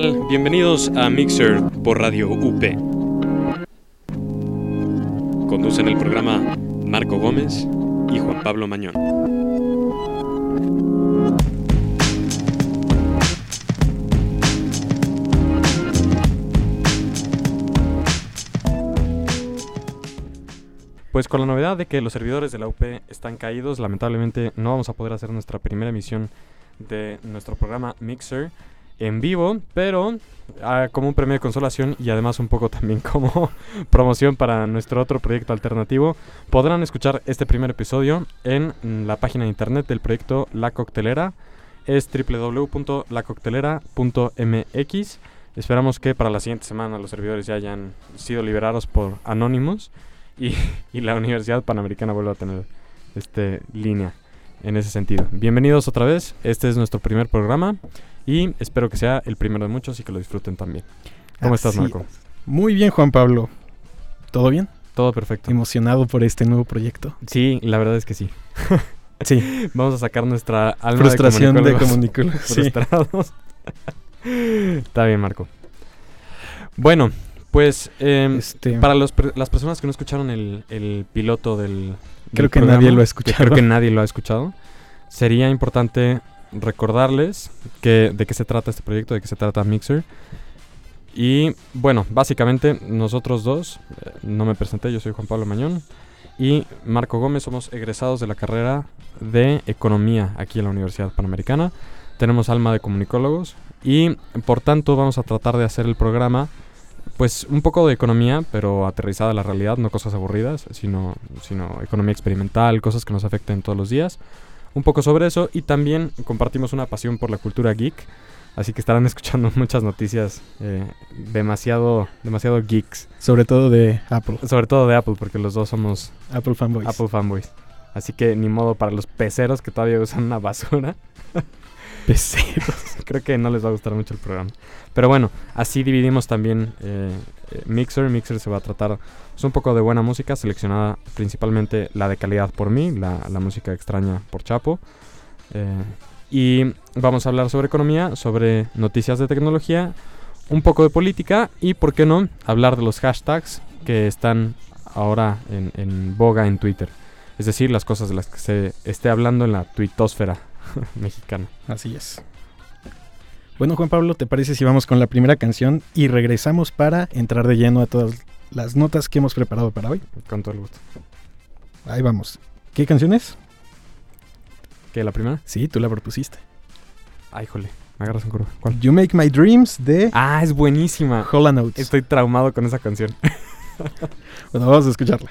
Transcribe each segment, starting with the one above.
tal? Bienvenidos a Mixer por Radio UP. Conducen el programa Marco Gómez y Juan Pablo Mañón. Pues con la novedad de que los servidores de la UP están caídos, lamentablemente no vamos a poder hacer nuestra primera emisión de nuestro programa Mixer en vivo, pero ah, como un premio de consolación y además un poco también como promoción para nuestro otro proyecto alternativo, podrán escuchar este primer episodio en la página de internet del proyecto La Coctelera. Es www.lacoctelera.mx. Esperamos que para la siguiente semana los servidores ya hayan sido liberados por Anonymous y, y la Universidad Panamericana vuelva a tener este línea en ese sentido. Bienvenidos otra vez, este es nuestro primer programa y espero que sea el primero de muchos y que lo disfruten también. ¿Cómo estás, Marco? Muy bien, Juan Pablo. ¿Todo bien? Todo perfecto. ¿Emocionado por este nuevo proyecto? Sí, la verdad es que sí. sí. Vamos a sacar nuestra alma Frustración de comunicólogos. De frustrados. Está bien, Marco. Bueno, pues eh, este... para los, las personas que no escucharon el, el piloto del... Creo del que programa, nadie lo ha escuchado. Creo que nadie lo ha escuchado. Sería importante recordarles que, de qué se trata este proyecto, de qué se trata Mixer. Y bueno, básicamente nosotros dos, eh, no me presenté, yo soy Juan Pablo Mañón y Marco Gómez, somos egresados de la carrera de Economía aquí en la Universidad Panamericana. Tenemos alma de comunicólogos y por tanto vamos a tratar de hacer el programa pues un poco de economía, pero aterrizada a la realidad, no cosas aburridas, sino, sino economía experimental, cosas que nos afecten todos los días un poco sobre eso y también compartimos una pasión por la cultura geek. Así que estarán escuchando muchas noticias eh, demasiado, demasiado geeks. Sobre todo de Apple. Sobre todo de Apple, porque los dos somos Apple fanboys. Apple fanboys. Así que ni modo para los peceros que todavía usan una basura. peceros. Creo que no les va a gustar mucho el programa. Pero bueno, así dividimos también eh, eh, Mixer. Mixer se va a tratar pues, un poco de buena música, seleccionada principalmente la de calidad por mí, la, la música extraña por Chapo. Eh, y vamos a hablar sobre economía, sobre noticias de tecnología, un poco de política y, ¿por qué no?, hablar de los hashtags que están ahora en, en boga en Twitter. Es decir, las cosas de las que se esté hablando en la tuitosfera mexicana. Así es. Bueno, Juan Pablo, ¿te parece si vamos con la primera canción y regresamos para entrar de lleno a todas las notas que hemos preparado para hoy? Con todo el gusto. Ahí vamos. ¿Qué canción es? ¿Qué, la primera? Sí, tú la propusiste. Ay, jole, me agarras en curva. ¿Cuál? You Make My Dreams de Ah, es buenísima. Holland Oates. Estoy traumado con esa canción. bueno, vamos a escucharla.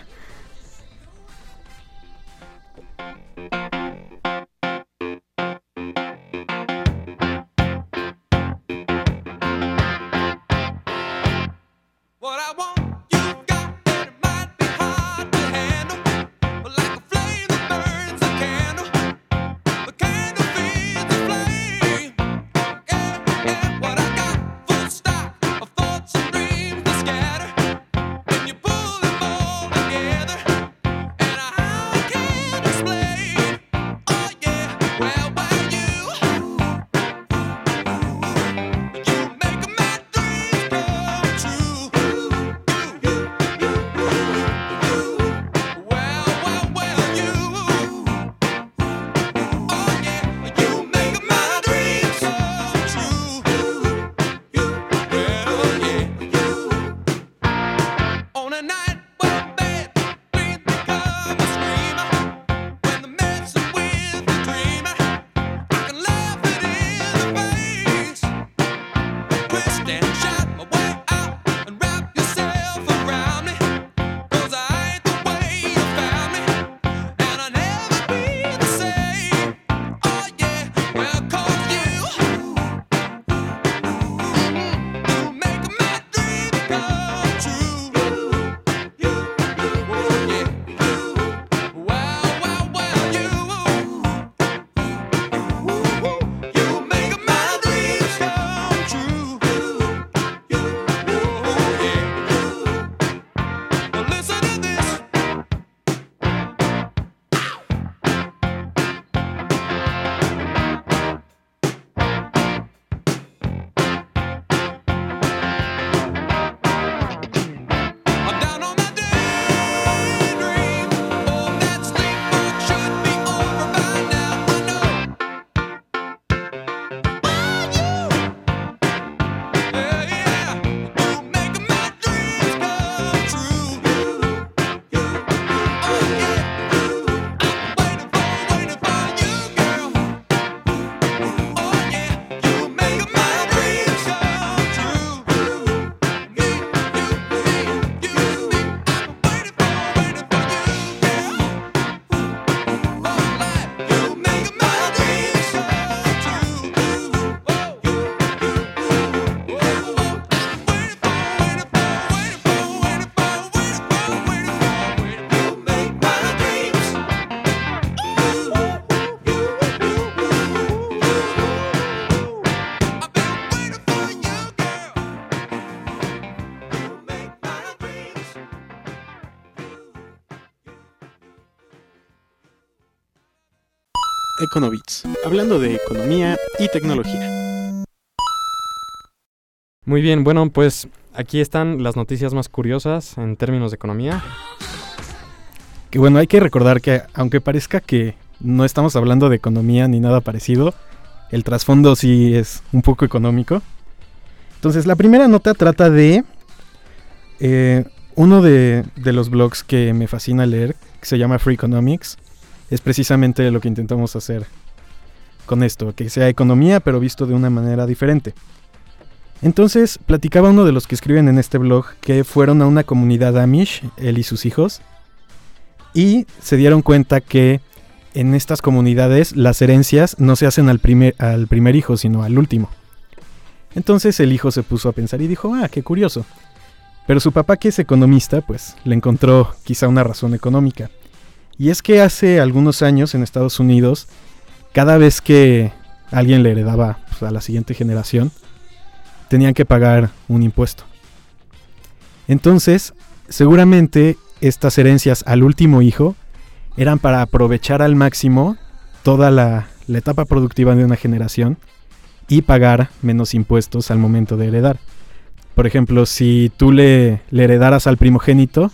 Econovits, hablando de economía y tecnología. Muy bien, bueno, pues aquí están las noticias más curiosas en términos de economía. Que bueno, hay que recordar que aunque parezca que no estamos hablando de economía ni nada parecido, el trasfondo sí es un poco económico. Entonces, la primera nota trata de eh, uno de, de, los blogs que me fascina leer, que se llama Free Economics. Es precisamente lo que intentamos hacer con esto, que sea economía, pero visto de una manera diferente. Entonces, platicaba uno de los que escriben en este blog que fueron a una comunidad Amish, él y sus hijos, y se dieron cuenta que en estas comunidades las herencias no se hacen al primer, al primer hijo, sino al último. Entonces el hijo se puso a pensar y dijo, ah, qué curioso. Pero su papá, que es economista, pues le encontró quizá una razón económica. Y es que hace algunos años en Estados Unidos, cada vez que alguien le heredaba pues, a la siguiente generación, tenían que pagar un impuesto. Entonces, seguramente estas herencias al último hijo eran para aprovechar al máximo toda la, etapa productiva de una generación y pagar menos impuestos al momento de heredar. Por ejemplo, si tú le, heredaras al primogénito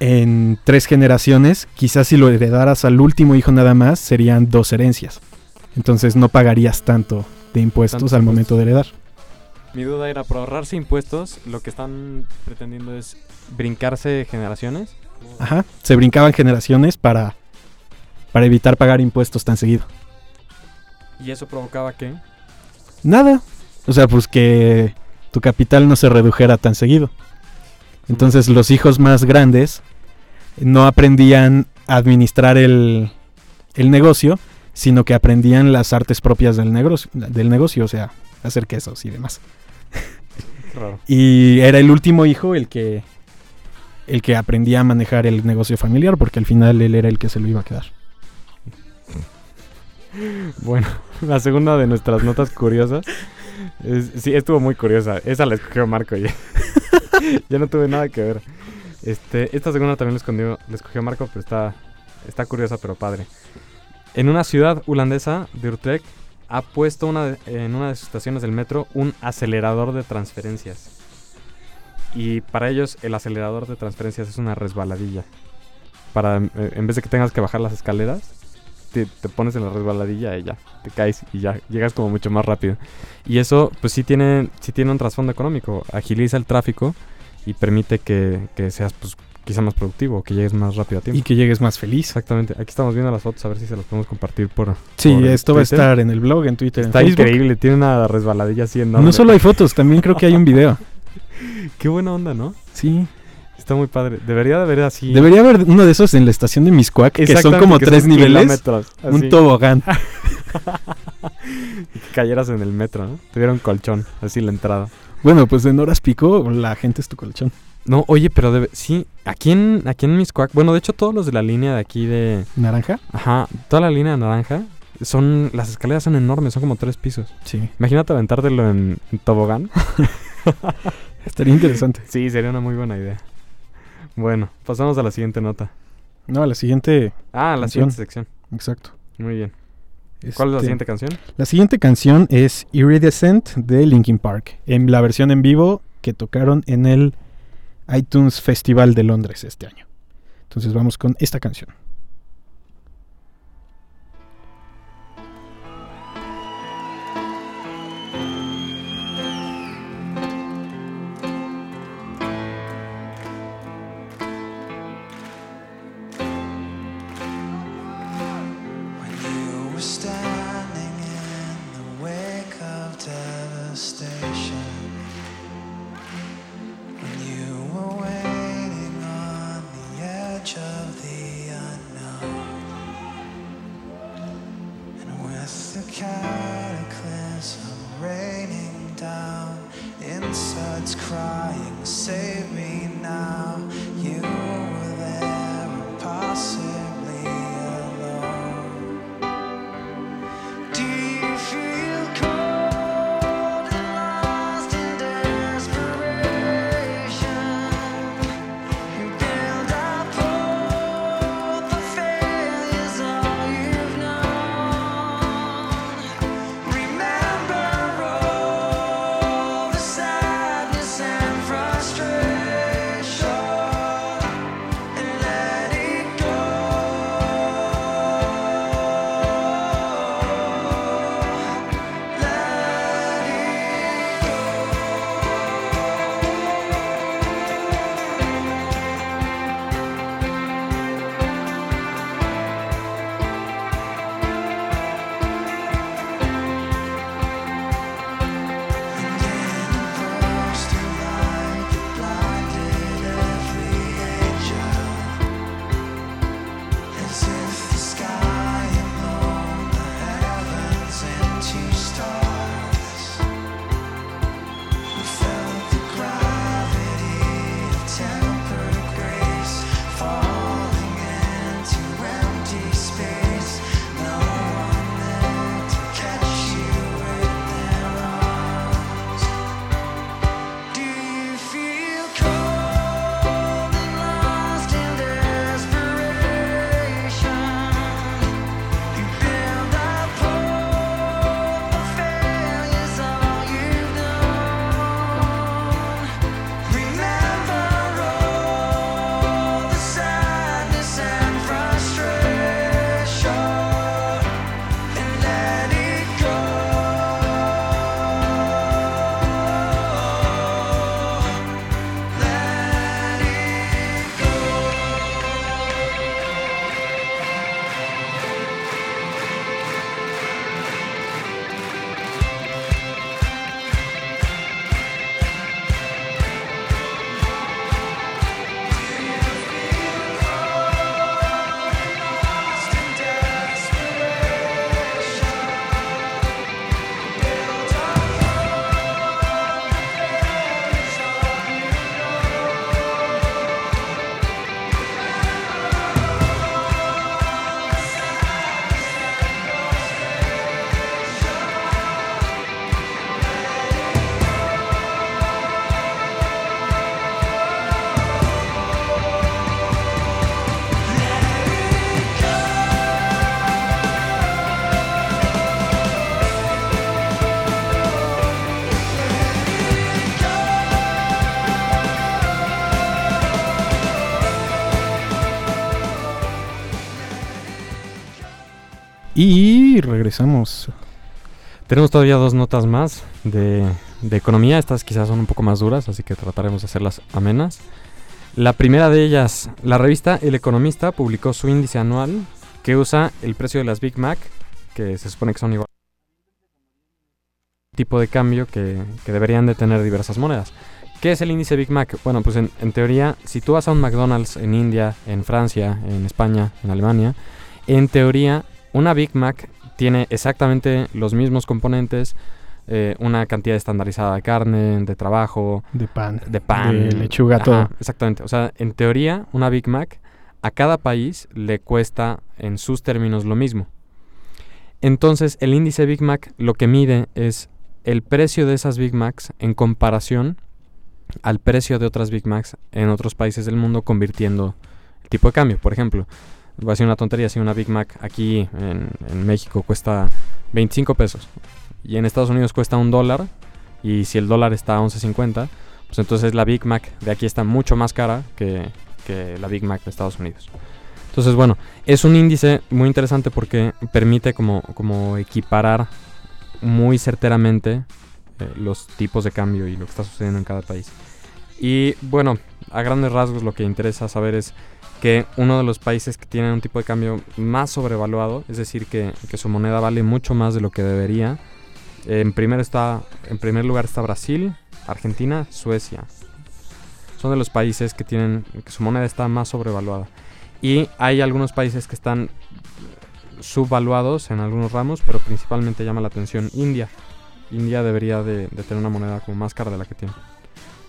en tres generaciones, quizás si lo heredaras al último hijo nada más, serían dos herencias. Entonces no pagarías tanto de impuestos Tanto al momento de heredar. Mi duda era, por ahorrarse impuestos, lo que están pretendiendo es brincarse generaciones. Ajá, se brincaban generaciones para, para evitar pagar impuestos tan seguido. ¿Y eso provocaba qué? Nada. O sea, pues que tu capital no se redujera tan seguido. Entonces los hijos más grandes no aprendían a administrar el, el negocio, sino que aprendían las artes propias del negocio, del negocio, o sea, hacer quesos y demás. Raro. Y era el último hijo el que el que aprendía a manejar el negocio familiar, porque al final él era el que se lo iba a quedar. Bueno, la segunda de nuestras notas curiosas. es- sí, estuvo muy curiosa. Esa la escogió Marco. Ya, ya no tuve nada que ver. Este, esta segunda también la escogió Marco, pero está, está curiosa, pero padre. En una ciudad holandesa de Utrecht ha puesto una de- en una de sus estaciones del metro un acelerador de transferencias. Y para ellos el acelerador de transferencias es una resbaladilla. Para, eh, en vez de que tengas que bajar las escaleras, te, te pones en la resbaladilla y ya, te caes y ya, llegas como mucho más rápido. Y eso, pues sí tiene, sí tiene un trasfondo económico, agiliza el tráfico y permite que, que seas, pues, quizá más productivo, que llegues más rápido a tiempo. Y que llegues más feliz. Exactamente, aquí estamos viendo las fotos, a ver si se las podemos compartir por... Sí, por esto va a estar en el blog, en Twitter, Está en increíble, tiene una resbaladilla así enorme. No solo hay fotos, también creo que hay un video. Qué buena onda, ¿no? Sí. Está muy padre. Debería de haber así... Debería haber uno de esos en la estación de Miscuac, que son como que tres son niveles. Un tobogán. Y que cayeras en el metro, ¿no? Tuviera un colchón, así la entrada. Bueno, pues en horas pico, la gente es tu colchón. No, oye, pero debe, sí, aquí en, aquí en Miscuac, bueno, de hecho todos los de la línea de aquí de, ¿Naranja? ajá, toda la línea naranja, son, las escaleras son enormes, son como tres pisos. Sí. Imagínate aventártelo en, en tobogán. Estaría interesante. Sí, sería una muy buena idea. Bueno, pasamos a la siguiente nota. No, la siguiente. Ah, la Canción. siguiente sección. Exacto. Muy bien. ¿Cuál es la Este, siguiente canción? La siguiente canción es Iridescent de Linkin Park, en la versión en vivo que tocaron en el iTunes Festival de Londres este año. Entonces vamos con esta canción. Y regresamos. Tenemos todavía dos notas más de, de economía. Estas quizás son un poco más duras, así que trataremos de hacerlas amenas. La primera de ellas, la revista El Economista publicó su índice anual que usa el precio de las Big Mac, que se supone que son igual tipo de cambio que, que deberían de tener diversas monedas. ¿Qué es el índice Big Mac? Bueno, pues en, en teoría, si tú vas a un McDonald's en India, en Francia, en España, en Alemania, en teoría, una Big Mac tiene exactamente los mismos componentes, eh, una cantidad estandarizada de carne, de trabajo, De pan. de pan, De lechuga, Ajá, todo. Exactamente. O sea, en teoría, una Big Mac a cada país le cuesta en sus términos lo mismo. Entonces, el índice Big Mac lo que mide es el precio de esas Big Macs en comparación al precio de otras Big Macs en otros países del mundo, convirtiendo el tipo de cambio. Por ejemplo, voy a decir una tontería, si una Big Mac aquí en, México cuesta 25 pesos y en Estados Unidos cuesta un dólar, y si el dólar está a 11.50, pues entonces la Big Mac de aquí está mucho más cara que, que la Big Mac de Estados Unidos. Entonces, bueno, es un índice muy interesante porque permite como, como equiparar muy certeramente eh, los tipos de cambio y lo que está sucediendo en cada país. Y bueno, a grandes rasgos lo que interesa saber es que uno de los países que tienen un tipo de cambio más sobrevaluado, es decir, que, que su moneda vale mucho más de lo que debería, en, primer está, en primer lugar está Brasil, Argentina, Suecia. Son de los países que tienen que su moneda está más sobrevaluada. Y hay algunos países que están subvaluados en algunos ramos, pero principalmente llama la atención India. India debería de, de tener una moneda como más cara de la que tiene.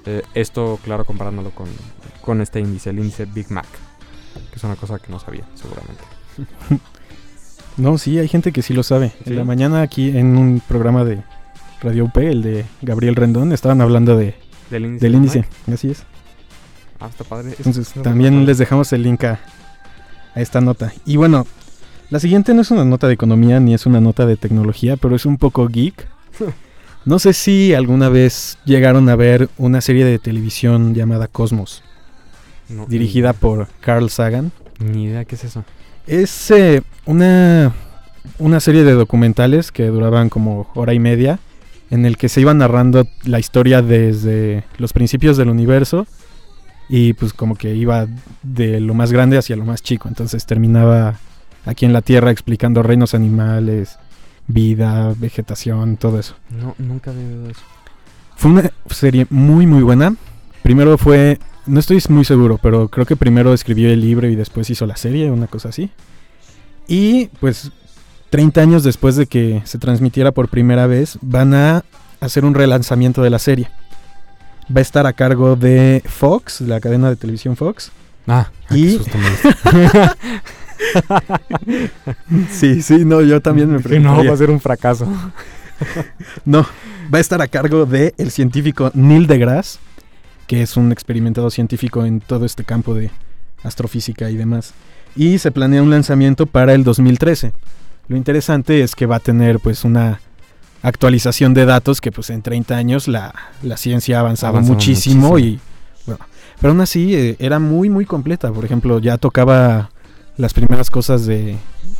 Eh, esto, claro, comparándolo con, con este índice, el índice Big Mac, que es una cosa que no sabía, seguramente. No, sí, hay gente que sí lo sabe. ¿Sí? En la mañana aquí en un programa de Radio UP, el de Gabriel Rendón, estaban hablando de, Del índice. del. Así es. Ah, está padre. Es- Entonces no también les dejamos el link a, a esta nota. Y bueno, la siguiente no es una nota de economía ni es una nota de tecnología, pero es un poco geek. No sé si alguna vez llegaron a ver una serie de televisión llamada Cosmos, No, dirigida por Carl Sagan. Ni, idea qué es eso. Es eh, una, una serie de documentales que duraban como hora y media, en el que se iba narrando la historia desde los principios del universo y pues como que iba de lo más grande hacia lo más chico. Entonces terminaba aquí en la Tierra explicando reinos animales, vida, vegetación, todo eso. No, nunca había oído eso. Fue una serie muy muy buena. Primero fue, no estoy muy seguro, pero creo que primero escribió el libro y después hizo la serie, una cosa así. Y pues 30 años después de que se transmitiera por primera vez, van a hacer un relanzamiento de la serie. Va a estar a cargo de Fox, la cadena de televisión Fox. Ah, Y- qué susto me diste. Sí, sí, no, yo también me Dije, no, va a ser un fracaso. No, va a estar a cargo de el científico Neil deGrasse, que es un experimentado científico en todo este campo de astrofísica y demás. Y se planea un lanzamiento para el 2013. Lo interesante es que va a tener pues una actualización de datos que pues en 30 años la, la ciencia ha avanzado muchísimo, muchísimo. y bueno, pero aún así eh, era muy muy completa. Por ejemplo, ya tocaba las primeras cosas de,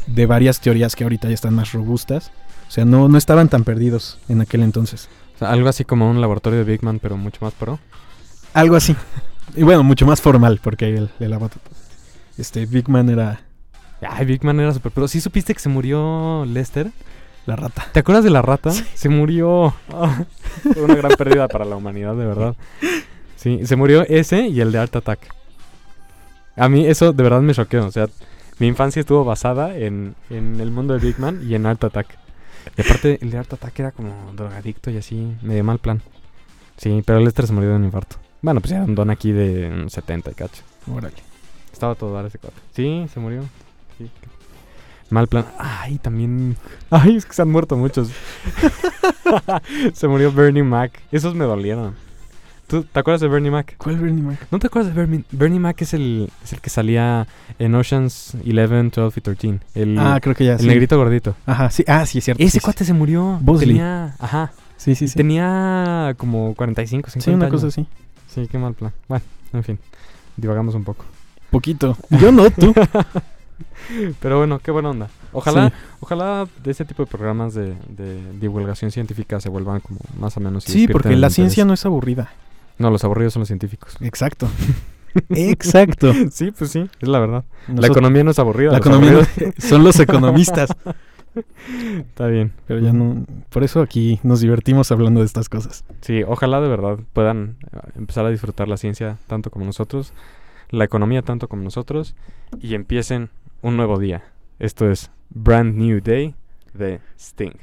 de varias teorías que ahorita ya están más robustas. O sea, no, no estaban tan perdidos en aquel entonces. O sea, algo así como un laboratorio de Big Man, pero mucho más pro. Algo así. Y bueno, mucho más formal, porque el, el avatar- Este, Big Man era Ay, Big Man era súper pro. ¿Sí supiste que se murió Lester? la rata. ¿Te acuerdas de la rata? Se murió. Fue una gran pérdida para la humanidad, de verdad. Sí, se murió ese y el de Art Attack. A mí eso de verdad me choqueó. O sea, mi infancia estuvo basada en, en el mundo de Big Man y en Art Attack. Y aparte, el de Art Attack era como drogadicto y así, medio mal plan. Sí, pero Lester se murió de un infarto. Bueno, pues era un don aquí de mm, 70 y cacho. Órale. Estaba todo dar ese cuate. Sí, se murió. Sí. Mal plan. Ay, también. Ay, es que se han muerto muchos. se murió Bernie Mac. Esos me dolieron. ¿Tú te acuerdas de Bernie Mac? ¿Cuál Bernie Mac? ¿No te acuerdas de Bernie, Bernie Mac? Es el, es el que salía en Oceans 11, 12 y 13. El, Ah, creo que ya. el sí. negrito gordito. Ajá, sí. Ah, sí, es cierto. Ese sí, cuate se murió. Bosley. Tenía. Ajá. Sí, sí, sí. Tenía como 45, 50 Sí, una años. cosa así. Sí, qué mal plan. Bueno, en fin. Divagamos un poco. Poquito. Yo no, tú. Pero bueno, qué buena onda. Ojalá, Sí. ojalá de ese tipo de programas de, de divulgación científica se vuelvan como más o menos. Sí, porque la ciencia no es aburrida. No, los aburridos son los científicos. Exacto. Exacto. sí, pues sí, es la verdad. la economía no es aburrida. la economía son los economistas. Está bien. Pero ya no. Por eso aquí nos divertimos hablando de estas cosas. Sí, ojalá de verdad puedan eh, empezar a disfrutar la ciencia tanto como nosotros, la economía tanto como nosotros, y empiecen un nuevo día. Esto es Brand New Day de Sting.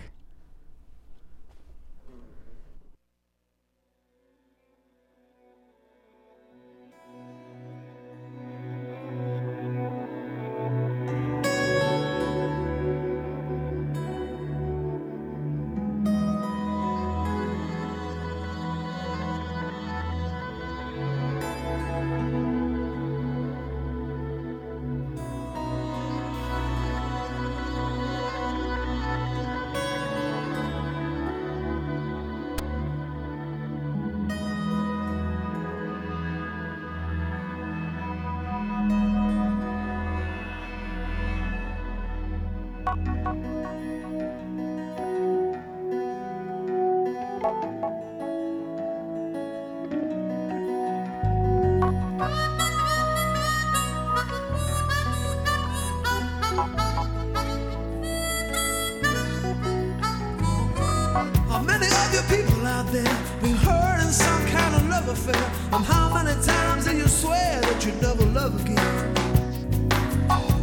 There been hurt in some kind of love affair? And how many times do you swear that you never love again?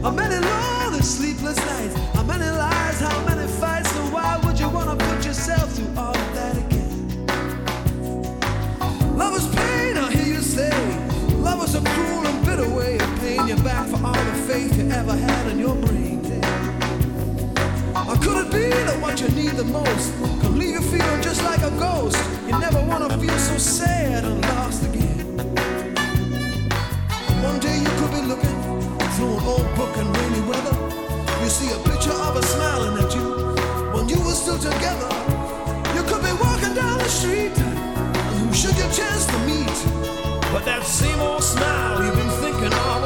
How many lonely sleepless nights? How many lies? How many fights? And why would you wanna put yourself through all of that again? Love is pain, I hear you say. Love is a cruel and bitter way of paying you back for all the faith you ever had in your brain. Or could it be that what you need the most you feeling just like a ghost? You never wanna feel so sad and lost again. One day you could be looking through an old book in rainy weather. You see a picture of her smiling at you when you were still together. You could be walking down the street and who should you chance to meet? But that same old smile you've been thinking of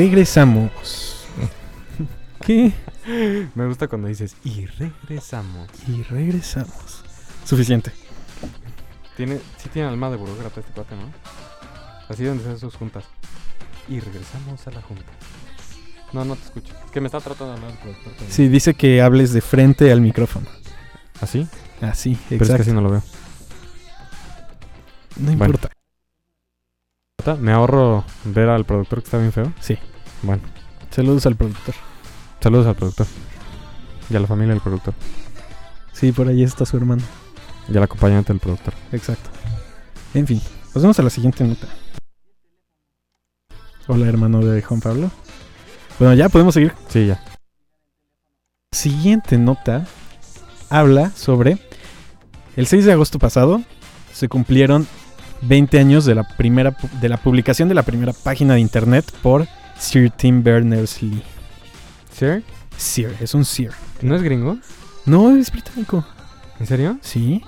regresamos. ¿Qué? Me gusta cuando dices, y regresamos. Y regresamos. Suficiente. Tiene, sí tiene alma de burócrata este cuate, ¿no? Así donde se hacen sus juntas. Y regresamos a la junta. No, no te escucho. Es que me está tratando de hablar el productor. también. Sí, dice que hables de frente al micrófono. ¿Así? Así, Pero es que exacto. así no lo veo. No Bueno. importa. Me ahorro ver al productor que está bien feo. Sí. Bueno, Saludos al productor. saludos al productor. Y a la familia del productor. Sí, por ahí está su hermano. Y al acompañante del productor. Exacto. En fin, pasamos a la siguiente nota. Hola, hermano de Juan Pablo. Bueno, ya podemos seguir. Sí, ya. Siguiente nota habla sobre el 6 de agosto pasado se cumplieron 20 años de la primera de la publicación de la primera página de internet por Sir Tim Berners-Lee. ¿Sir? Sir, es un Sir. ¿No es gringo? No, es británico. ¿En serio? Sí.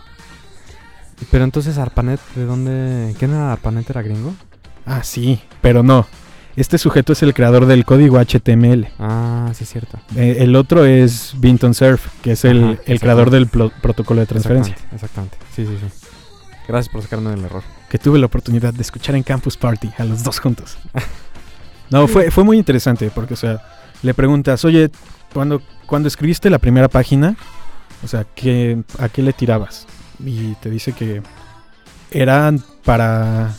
Pero entonces ARPANET, ¿de dónde? ¿Quién era ARPANET? ¿Era gringo? Ah, sí, pero no. Este sujeto es el creador del código HTML. Ah, sí es cierto. Eh, el otro es Vinton Cerf, que es el, Ajá, el creador del protocolo de transferencia. Exactamente, exactamente. Sí, sí, sí. Gracias por sacarme del error. Que tuve la oportunidad de escuchar en Campus Party, a los dos juntos. No, fue, fue muy interesante, porque, o sea, le preguntas, oye, cuando, cuando escribiste la primera página, o sea, ¿qué, ¿a qué le tirabas? Y te dice que eran para,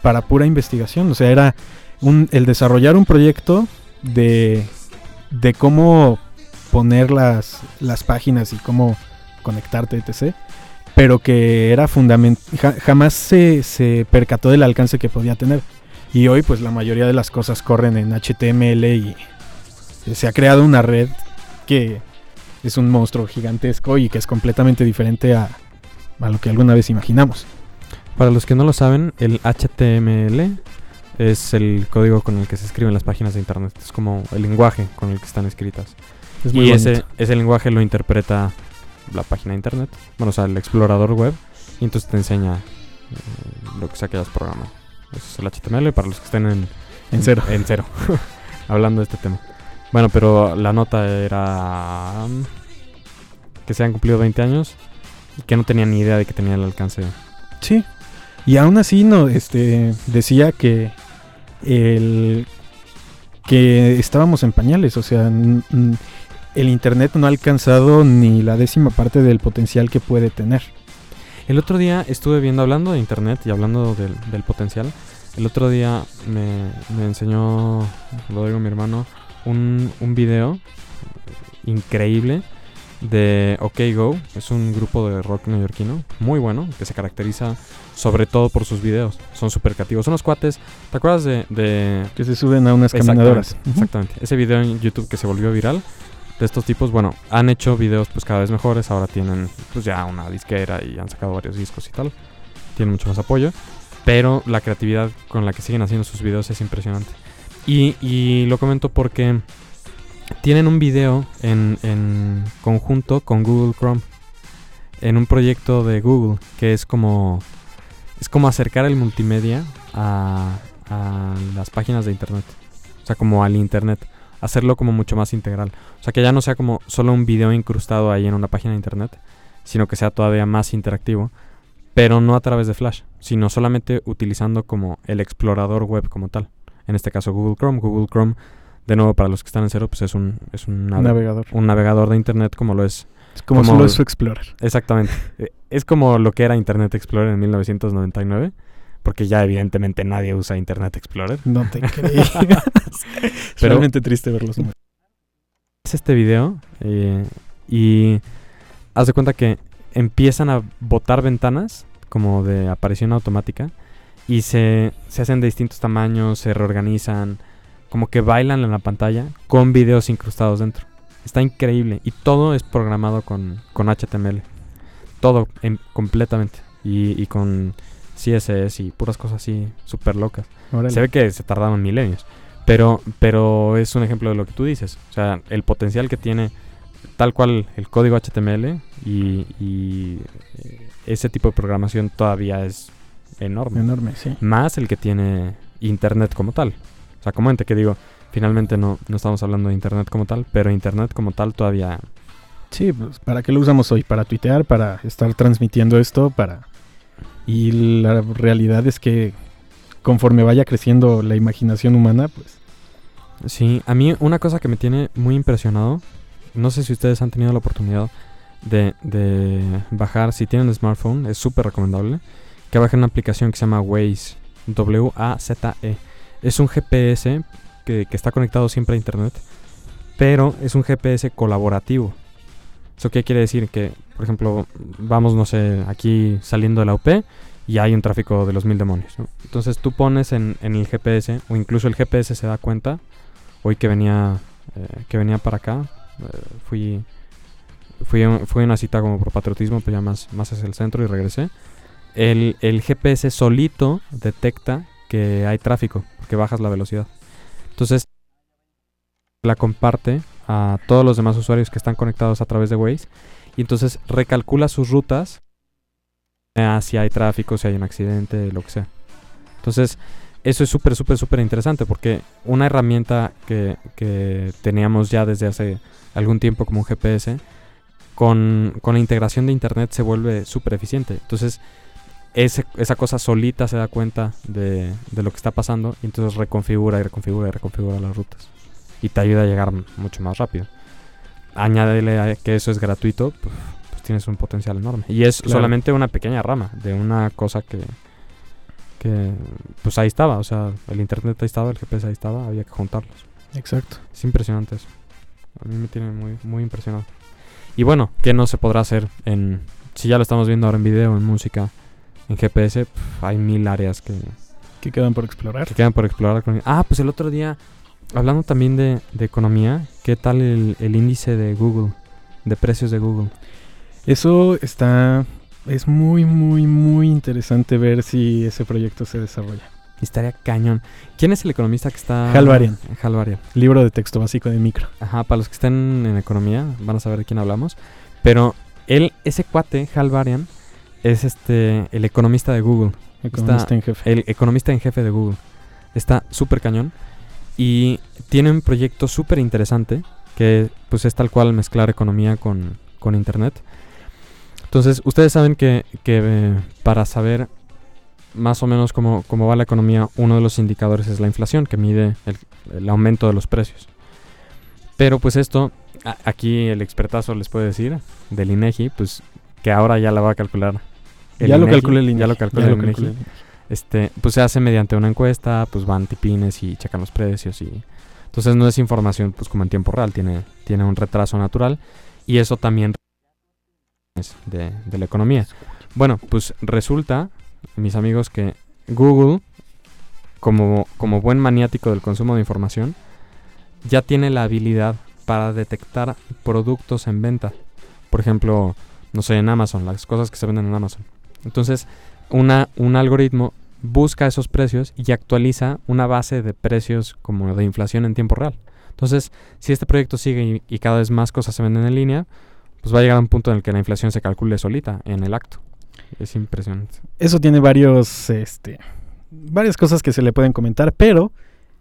para pura investigación, o sea, era un, el desarrollar un proyecto de, de cómo poner las, las páginas y cómo conectarte, etc. Pero que era fundamental, jamás se, se percató del alcance que podía tener. Y hoy pues la mayoría de las cosas corren en HTML y se ha creado una red que es un monstruo gigantesco y que es completamente diferente a, a lo que alguna vez imaginamos. Para los que no lo saben, el HTML es el código con el que se escriben las páginas de internet. Es como el lenguaje con el que están escritas. Es muy y ese, ese lenguaje lo interpreta la página de internet. Bueno, o sea, el explorador web. Y entonces te enseña eh, lo que sea que hayas programado. Eso es el HTML para los que estén en, En cero. En cero. Hablando de este tema. Bueno, pero la nota era um, que se han cumplido 20 años y que no tenía ni idea de que tenía el alcance. Sí. Y aún así no, este, decía que el que estábamos en pañales, o sea, el internet no ha alcanzado ni la décima parte del potencial que puede tener. El otro día estuve viendo, hablando de internet y hablando del, del potencial, el otro día me, me enseñó, lo digo mi hermano, un, un video increíble de OK Go. Es un grupo de rock neoyorquino muy bueno, que se caracteriza sobre todo por sus videos. Son súper creativos. Son unos cuates, ¿te acuerdas de... de Que se suben a unas Exactamente, caminadoras. Exactamente. Ese video en YouTube que se volvió viral de estos tipos, bueno, han hecho videos pues cada vez mejores, ahora tienen pues ya una disquera y han sacado varios discos y tal. Tienen mucho más apoyo, pero la creatividad con la que siguen haciendo sus videos es impresionante. Y, y lo comento porque tienen un video en, en conjunto con Google Chrome en un proyecto de Google que es como es como acercar el multimedia a, a las páginas de internet. O sea, como al internet. Hacerlo como mucho más integral. O sea, que ya no sea como solo un video incrustado ahí en una página de internet, sino que sea todavía más interactivo. Pero no a través de Flash, sino solamente utilizando como el explorador web como tal. En este caso Google Chrome. Google Chrome, de nuevo para los que están en cero, pues es un, es un, nave- navegador. un navegador de internet como lo es Es como, como solo su Explorer. Exactamente. Eh, es como lo que era Internet Explorer en 1999, porque ya evidentemente nadie usa Internet Explorer. No te crees. es Pero- realmente triste verlos. Es este video eh, y haz de cuenta que empiezan a botar ventanas como de aparición automática y se, se hacen de distintos tamaños, se reorganizan, como que bailan en la pantalla con videos incrustados dentro. Está increíble y todo es programado con, con HTML. Todo en- completamente y, y con CSS y puras cosas así súper locas. Órale. Se ve que se tardaron milenios. Pero, pero es un ejemplo de lo que tú dices. O sea, el potencial que tiene tal cual el código HTML y, y, eh, ese tipo de programación todavía es enorme. Enorme, sí. Más el que tiene Internet como tal. O sea, como ente que digo, finalmente no, no estamos hablando de Internet como tal, pero Internet como tal todavía... Sí, pues ¿para qué lo usamos hoy? Para tuitear, para estar transmitiendo esto, para... Y la realidad es que conforme vaya creciendo la imaginación humana, pues Sí, a mí una cosa que me tiene muy impresionado, no sé si ustedes han tenido la oportunidad de, bajar, si tienen smartphone, es súper recomendable, que bajen una aplicación que se llama Waze, W-A-Z-E. Es un GPS que, que está conectado siempre a Internet, pero es un GPS colaborativo. ¿Eso qué quiere decir? Que, por ejemplo, vamos, no sé, aquí saliendo de la UP y hay un tráfico de los mil demonios. Entonces tú pones en, en el GPS, o incluso el GPS se da cuenta, hoy que venía, eh, que venía para acá, eh, fui, fui, fui a una cita como por patriotismo, pero ya más, más hacia el centro y regresé. El, el GPS solito detecta que hay tráfico, porque bajas la velocidad. Entonces, la comparte a todos los demás usuarios que están conectados a través de Waze y entonces recalcula sus rutas a si hay tráfico, si hay un accidente, lo que sea. Entonces, eso es súper, súper, súper interesante porque una herramienta que, que teníamos ya desde hace algún tiempo como un GPS, con, con la integración de Internet se vuelve súper eficiente. Entonces, ese- esa cosa solita se da cuenta de, de lo que está pasando y entonces reconfigura y reconfigura y reconfigura las rutas. Y te ayuda a llegar mucho más rápido. Añádele a que eso es gratuito, pues, pues tienes un potencial enorme. Y es Claro. solamente una pequeña rama de una cosa que, que pues ahí estaba. O sea, el internet ahí estaba, el GPS ahí estaba, había que juntarlos. exacto. Es impresionante eso. A mí me tiene muy, muy impresionado. Y bueno, ¿qué no se podrá hacer en... Si ya lo estamos viendo ahora en video, en música, en GPS, pf, hay mil áreas que, Que quedan por explorar. que quedan por explorar. con- Ah, pues el otro día, hablando también de, de economía, ¿qué tal el, el índice de Google? De precios de Google. Eso está... Es muy, muy, muy interesante ver si ese proyecto se desarrolla. Estaría cañón. ¿Quién es el economista que está...? Hal Varian. Hal Varian. Libro de texto básico de micro. Ajá, para los que estén en economía van a saber de quién hablamos. Pero él, ese cuate, Hal Varian, es este el economista de Google. Economista en jefe. El economista en jefe de Google. Está súper cañón. Y tiene un proyecto súper interesante que pues es tal cual mezclar economía con, con internet. Entonces, ustedes saben que, que, eh, para saber más o menos cómo, cómo va la economía, uno de los indicadores es la inflación, que mide el, el aumento de los precios. Pero pues esto, a- aquí el expertazo les puede decir, del INEGI, pues que ahora ya la va a calcular. el ya lo INEGI, calculé el INEGI. Ya lo calcula ya el lo INEGI. calculé el INEGI. Este, pues se hace mediante una encuesta, pues van tipines y checan los precios y entonces no es información pues como en tiempo real, tiene, tiene un retraso natural y eso también es de, de la economía. Bueno, pues resulta, mis amigos, que Google, como, como buen maniático del consumo de información, ya tiene la habilidad para detectar productos en venta. Por ejemplo, no sé, en Amazon, las cosas que se venden en Amazon. Entonces, una, un algoritmo busca esos precios y actualiza una base de precios como de inflación en tiempo real. Entonces, si este proyecto sigue y, y cada vez más cosas se venden en línea, pues va a llegar a un punto en el que la inflación se calcule solita en el acto. Es impresionante. Eso tiene varios, este, varias cosas que se le pueden comentar, pero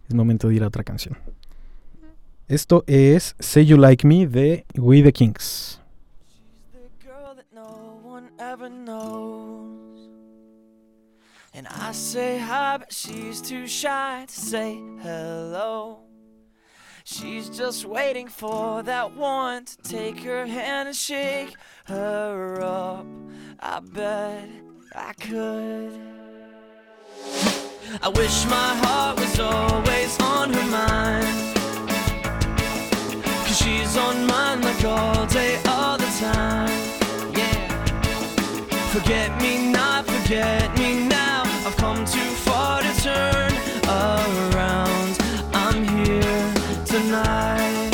es momento de ir a otra canción. Esto es Say You Like Me de We the Kings. the girl that no one ever knows. And I say hi, but she's too shy to say hello. She's just waiting for that one to take her hand and shake her up. I bet I could. I wish my heart was always on her mind. Cause she's on mine like all day, all the time. Yeah. Forget me not, forget me now. I've come too far to turn around. I'm here tonight.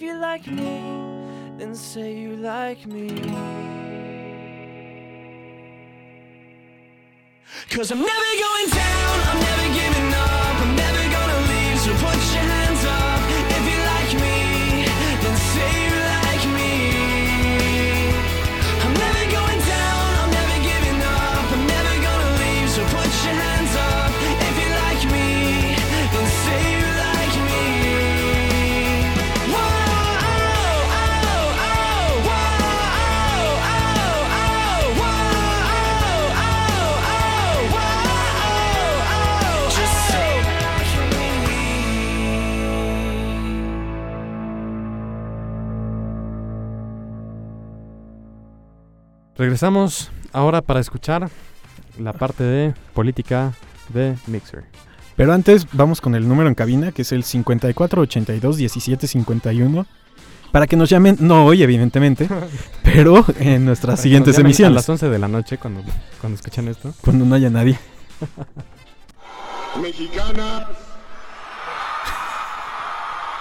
If you like me, then say you like me. Cause I'm never going down, I'm never giving up, Regresamos ahora para escuchar la parte de política de Mixer. Pero antes vamos con el número en cabina, que es el 5482-1751. Para que nos llamen, no hoy evidentemente, pero en nuestras Para siguientes emisiones, A las 11 de la noche cuando, cuando escuchan esto. cuando no haya nadie. mexicanas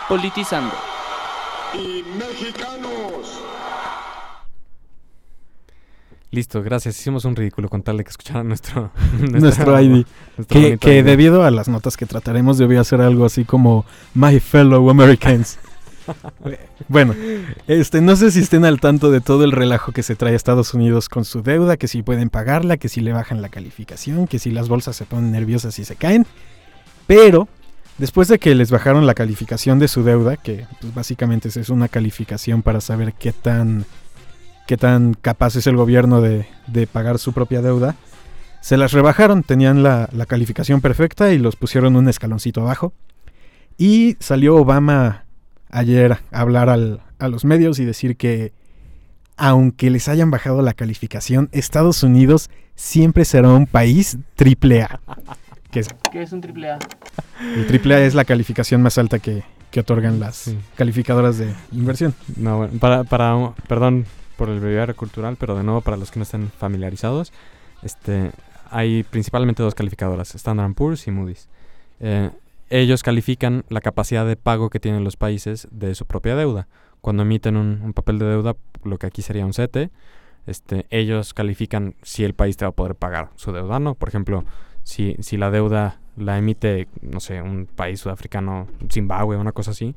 Politizando. y mexicanos. Listo, gracias. Hicimos un ridículo con tal de que escucharan nuestro, Nuestro ID. nuestro Que, bonito que ID. debido a las notas que trataremos debió hacer algo así como My Fellow Americans. bueno, este, no sé si estén al tanto de todo el relajo que se trae a Estados Unidos con su deuda, que si pueden pagarla, que si le bajan la calificación, que si las bolsas se ponen nerviosas y se caen. Pero, después de que les bajaron la calificación de su deuda, que pues, básicamente es una calificación para saber qué tan, qué tan capaz es el gobierno de, de pagar su propia deuda, se las rebajaron, tenían la, la calificación perfecta y los pusieron un escaloncito abajo. Y salió Obama ayer a hablar al- a los medios y decir que aunque les hayan bajado la calificación, Estados Unidos siempre será un país triple A. Que es, ¿Qué es un triple A? el triple A es la calificación más alta que, que otorgan las Sí. calificadoras de inversión. No, bueno, para, para, perdón por el breviario cultural, pero de nuevo para los que no estén familiarizados, este, hay principalmente dos calificadoras, Standard Poor's y Moody's. Eh, ellos califican la capacidad de pago que tienen los países de su propia deuda. Cuando emiten un, un papel de deuda, lo que aquí sería un CETE, este, ellos califican si el país te va a poder pagar su deuda o no. Por ejemplo, si, si la deuda la emite, no sé, un país sudafricano, Zimbabue, una cosa así,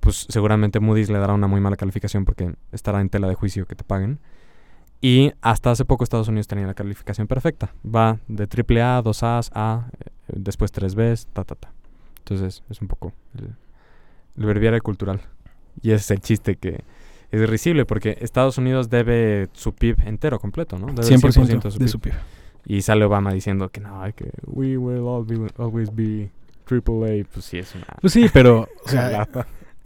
pues seguramente Moody's le dará una muy mala calificación porque estará en tela de juicio que te paguen. Y hasta hace poco Estados Unidos tenía la calificación perfecta. Va de AAA, 2A, A, eh, después 3B, ta, ta, ta. Entonces es un poco el, el breviario cultural. Y ese es el chiste que es risible porque Estados Unidos debe su PIB entero completo, ¿no? Debe 100%, de PIB. su PIB. Y sale Obama diciendo que no, que we will be- always be AAA. Pues sí, es una... Pues sí, pero o sea.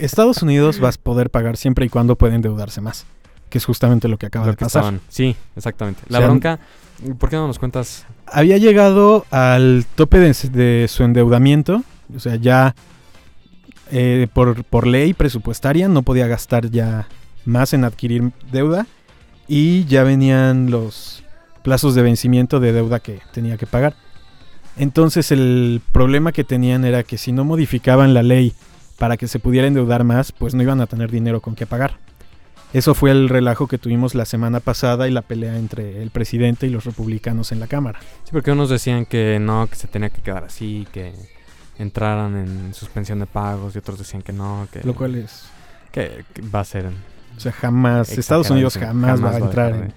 Estados Unidos va a poder pagar siempre y cuando pueda endeudarse más. Que es justamente lo que acaba Lo de que pasar. estaban- Sí, exactamente. La O sea, bronca, ¿por qué no nos cuentas? había llegado al tope de, de su endeudamiento, o sea, ya eh, por, por ley presupuestaria no podía gastar ya más en adquirir deuda y ya venían los plazos de vencimiento de deuda que tenía que pagar. Entonces el problema que tenían era que si no modificaban la ley para que se pudiera endeudar más, pues no iban a tener dinero con qué pagar. Eso fue el relajo que tuvimos la semana pasada y la pelea entre el presidente y los republicanos en la Cámara. Sí, porque unos decían que no, que se tenía que quedar así, que entraran en suspensión de pagos y otros decían que no, que, Lo cual es... que, que va a ser... O sea, jamás... Estados Unidos jamás, va a entrar en de-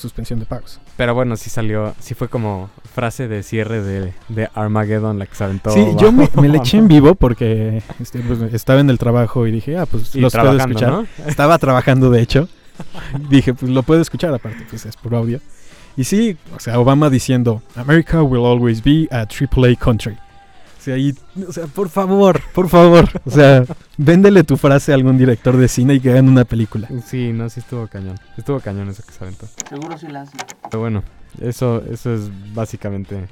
suspensión de pagos. Pero bueno, sí salió, sí fue como frase de cierre de, de Armageddon la que se aventó. Sí, yo me, me le eché en vivo porque este, pues, estaba en el trabajo y dije, ah, pues Y los puedo escuchar. ¿no? Estaba trabajando, de hecho. Dije, pues lo puedo escuchar, aparte, pues es por audio. Y sí, o sea, Obama diciendo, America will always be a AAA country. O sea, y, o sea, por favor, por favor. O sea, véndele tu frase a algún director de cine y que hagan una película. Sí, no, sí estuvo cañón. Estuvo cañón eso que se aventó. Seguro sí la hace. Pero bueno, eso, eso es básicamente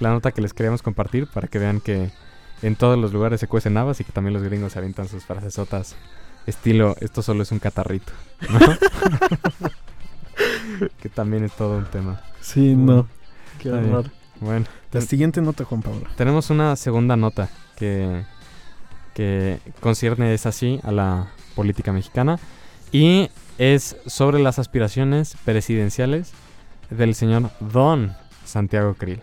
la nota que les queríamos compartir para que vean que en todos los lugares se cuecen habas y que también los gringos se avientan sus frasesotas estilo esto solo es un catarrito. ¿no? que también es todo un tema. Sí, no. Qué horror. Bueno, La siguiente nota, Juan Pablo. tenemos una segunda nota que, que concierne es así a la política mexicana y es sobre las aspiraciones presidenciales del señor Don Santiago Krill.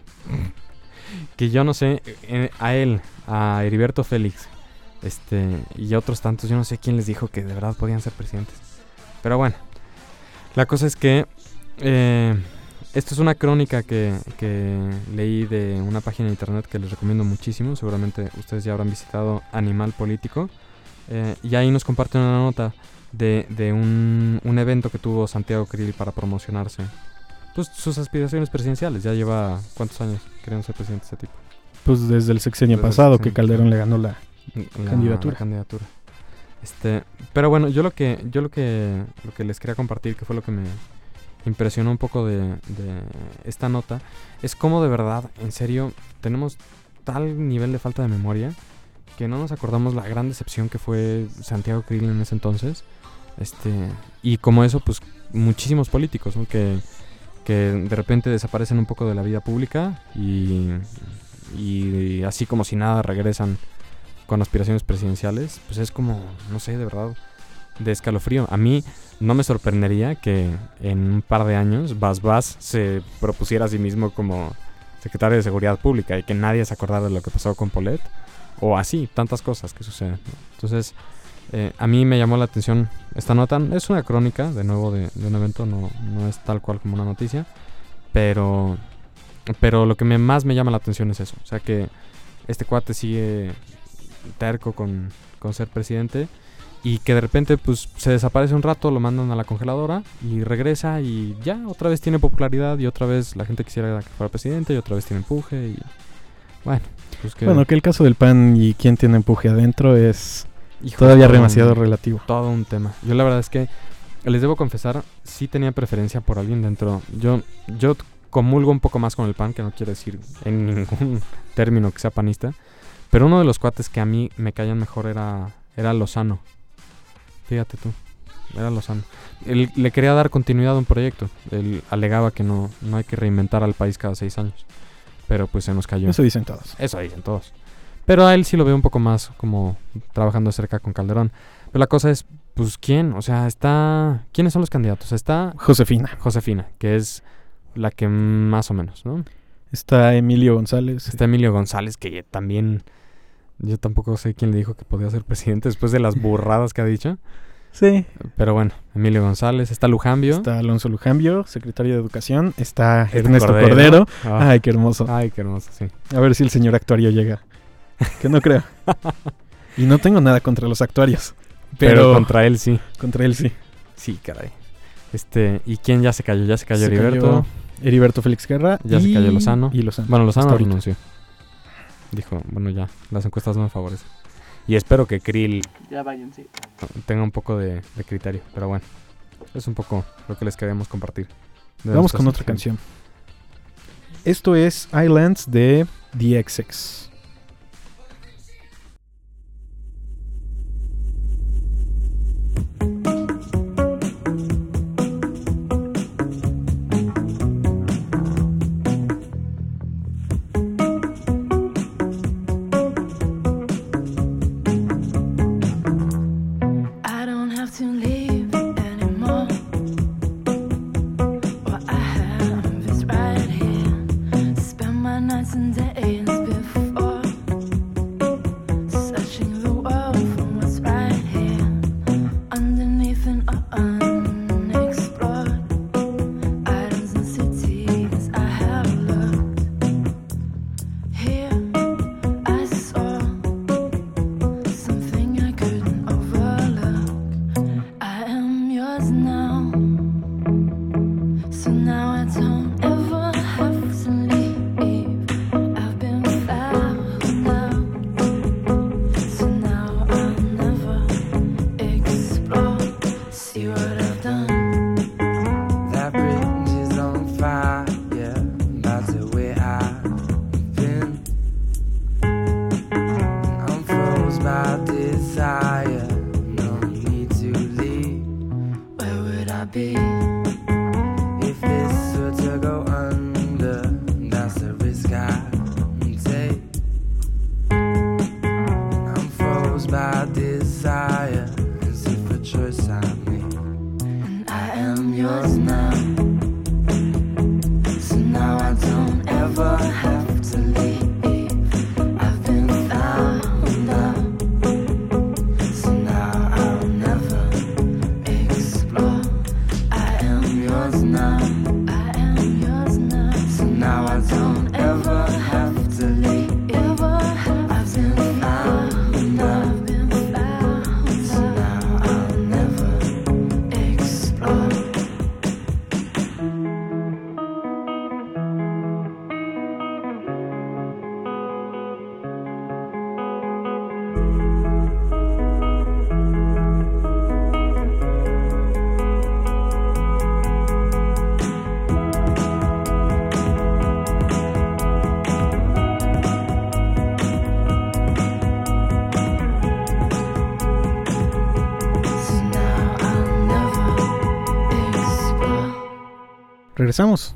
Que yo no sé, eh, a él, a Heriberto Félix, este, y a otros tantos, yo no sé quién les dijo que de verdad podían ser presidentes. Pero bueno, la cosa es que eh, esto es una crónica que, que leí de una página de internet que les recomiendo muchísimo. Seguramente ustedes ya habrán visitado Animal Político. eh, y ahí nos comparten una nota de, de un, un evento que tuvo Santiago Krill para promocionarse. Pues sus aspiraciones presidenciales. Ya lleva cuántos años queriendo ser presidente este tipo. Pues desde el sexenio Desde el pasado que Calderón le ganó la... la- Candidatura. la candidatura. Este, pero bueno, yo lo que yo lo que lo que les quería compartir, que fue lo que me impresionó un poco de, esta nota, es cómo de verdad, en serio, tenemos tal nivel de falta de memoria que no nos acordamos la gran decepción que fue Santiago Krill en ese entonces. Este, y como eso, pues muchísimos políticos, que, de repente desaparecen un poco de la vida pública y, y así como si nada regresan con aspiraciones presidenciales, pues es como, no sé, de verdad, de escalofrío. A mí no me sorprendería que en un par de años Bas Bas se propusiera a sí mismo como secretario de Seguridad Pública y que nadie se acordara de lo que pasó con Polet. O así, tantas cosas que suceden. Entonces, eh, a mí me llamó la atención esta nota. Es una crónica, de nuevo, de, un evento, no, no es tal cual como una noticia. Pero, pero lo que más me llama la atención es eso. O sea, que este cuate sigue terco con, con ser presidente y que de repente pues se desaparece un rato, lo mandan a la congeladora y regresa y ya otra vez tiene popularidad y otra vez la gente quisiera que fuera presidente y otra vez tiene empuje y bueno, pues que Bueno, que el caso del PAN y quién tiene empuje adentro es hijo, todavía un- demasiado relativo. todo un tema. Yo la verdad es que les debo confesar, sí tenía preferencia por alguien dentro. Yo, yo comulgo un poco más con el PAN, que no quiere decir en ningún término que sea panista. Pero uno de los cuates que a mí me caían mejor era, era Lozano. Fíjate tú, era Lozano. Él le quería dar continuidad a un proyecto. Él alegaba que no, no hay que reinventar al país cada seis años. Pero pues se nos cayó. Eso dicen todos. Eso dicen todos. Pero a él sí lo veo un poco más como trabajando cerca con Calderón. Pero la cosa es, pues, ¿quién? O sea, está... ¿Quiénes son los candidatos? Está Josefina. Josefina, que es la que más o menos, ¿no? Está Emilio González. Está Emilio González, que también... Yo tampoco sé quién le dijo que podía ser presidente después de las burradas que ha dicho. Sí. Pero bueno, Emilio González. Está Lujambio. Está Alonso Lujambio, secretario de Educación. Está Ernesto Cordero. Cordero. Ah, Ay, qué hermoso. Ay, qué hermoso, sí. A ver si el señor actuario llega. Que no creo. Y no tengo nada contra los actuarios. Pero, Pero contra él sí. contra él sí. Sí, caray. Este, ¿y quién ya se cayó? Ya se cayó Se Heriberto. cayó Heriberto Félix Guerra. Ya se cayó Lozano. Y Lozano. Bueno, Lozano renunció. Dijo, bueno, ya, las encuestas no me favorecen. Y espero que Krill Ya váyanse. tenga un poco de, de criterio. Pero bueno, es un poco lo que les queríamos compartir. Vamos con otra canción. Esto es Islands de The XX. Regresamos.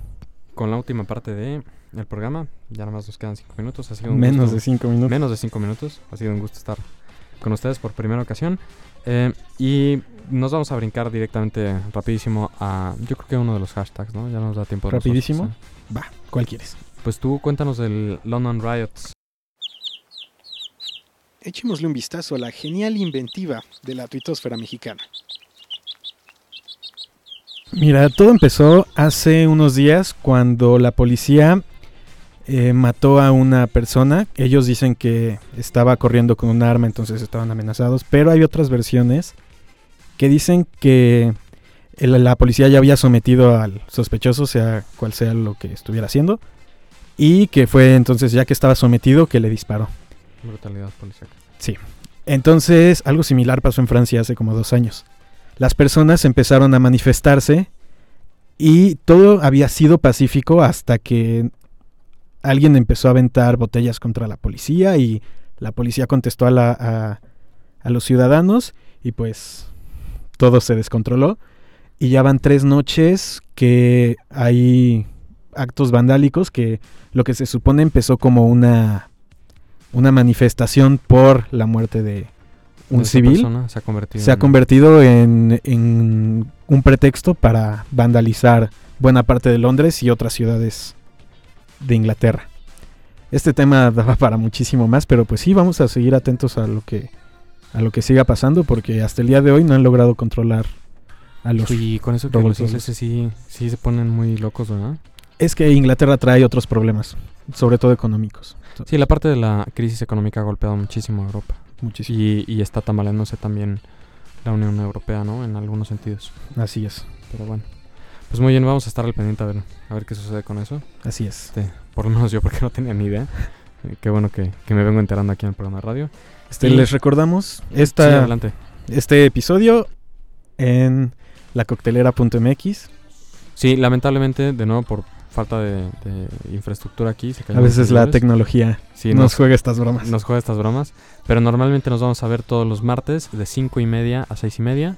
Con la última parte de el programa, ya nada más nos quedan cinco minutos. Ha sido un Menos gusto- de cinco minutos. Menos de cinco minutos. Ha sido un gusto estar con ustedes por primera ocasión. Eh, y nos vamos a brincar directamente, rapidísimo, a yo creo que uno de los hashtags, ¿no? Ya nos da tiempo. de nosotros, Rapidísimo. ¿eh? Va, ¿cuál quieres? Pues tú cuéntanos del London Riots. Echémosle un vistazo a la genial inventiva de la tuitosfera mexicana. Mira, todo empezó hace unos días cuando la policía eh, mató a una persona. Ellos dicen que estaba corriendo con un arma, entonces estaban amenazados. Pero hay otras versiones que dicen que el- la policía ya había sometido al sospechoso, sea cual sea lo que estuviera haciendo. Y que fue entonces, ya que estaba sometido, que le disparó. Brutalidad policial. Entonces, algo similar pasó en Francia hace como dos años. Las personas empezaron a manifestarse y todo había sido pacífico hasta que alguien empezó a aventar botellas contra la policía y la policía contestó a, la- a- a los ciudadanos y pues todo se descontroló. Y ya van tres noches que hay actos vandálicos que lo que se supone empezó como una una manifestación por la muerte de un civil se ha convertido se ha en- convertido en, en un pretexto para vandalizar buena parte de Londres y otras ciudades de Inglaterra. Este tema daba para muchísimo más, pero pues sí, vamos a seguir atentos a lo que a lo que siga pasando porque hasta el día de hoy no han logrado controlar a los Y con eso que los ingleses sí, sí se ponen muy locos, ¿verdad? Es que Inglaterra trae otros problemas, sobre todo económicos. Sí, la parte de la crisis económica ha golpeado muchísimo a Europa. Muchísimo. Y, y está tambaleándose también la Unión Europea, ¿no? En algunos sentidos. Así es, Pero bueno. Pues muy bien, vamos a estar al pendiente a ver, a ver qué sucede con eso. así es. Este, por lo menos yo porque no tenía ni idea. Eh, qué bueno que, que me vengo enterando aquí en el programa de radio. Este, Y- les recordamos Sí, esta, adelante. este episodio en lacoctelera.mx. Sí, lamentablemente, de nuevo, por falta de, de infraestructura aquí. Se A veces la tecnología Sí, nos nos, juega estas bromas. nos juega estas bromas. Pero normalmente nos vamos a ver todos los martes de 5 y media a 6 y media.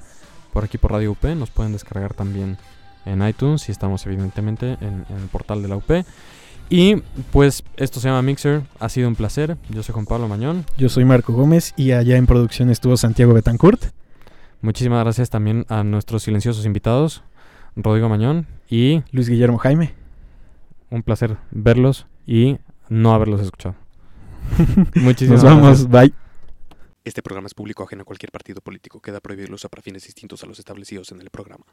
Por aquí por Radio UP. Nos pueden descargar también en iTunes. Y estamos evidentemente en, en el portal de la UP. Y pues esto se llama Mixer. Ha sido un placer. Yo soy Juan Pablo Mañón. Yo soy Marco Gómez y allá en producción estuvo Santiago Betancourt. Muchísimas gracias también a nuestros silenciosos invitados. Rodrigo Mañón. Y Luis Guillermo Jaime. Un placer verlos y no haberlos escuchado. Muchísimas Nos vamos, gracias. bye. Este programa es público ajeno a cualquier partido político. Queda prohibido el uso para fines distintos a los establecidos en el programa.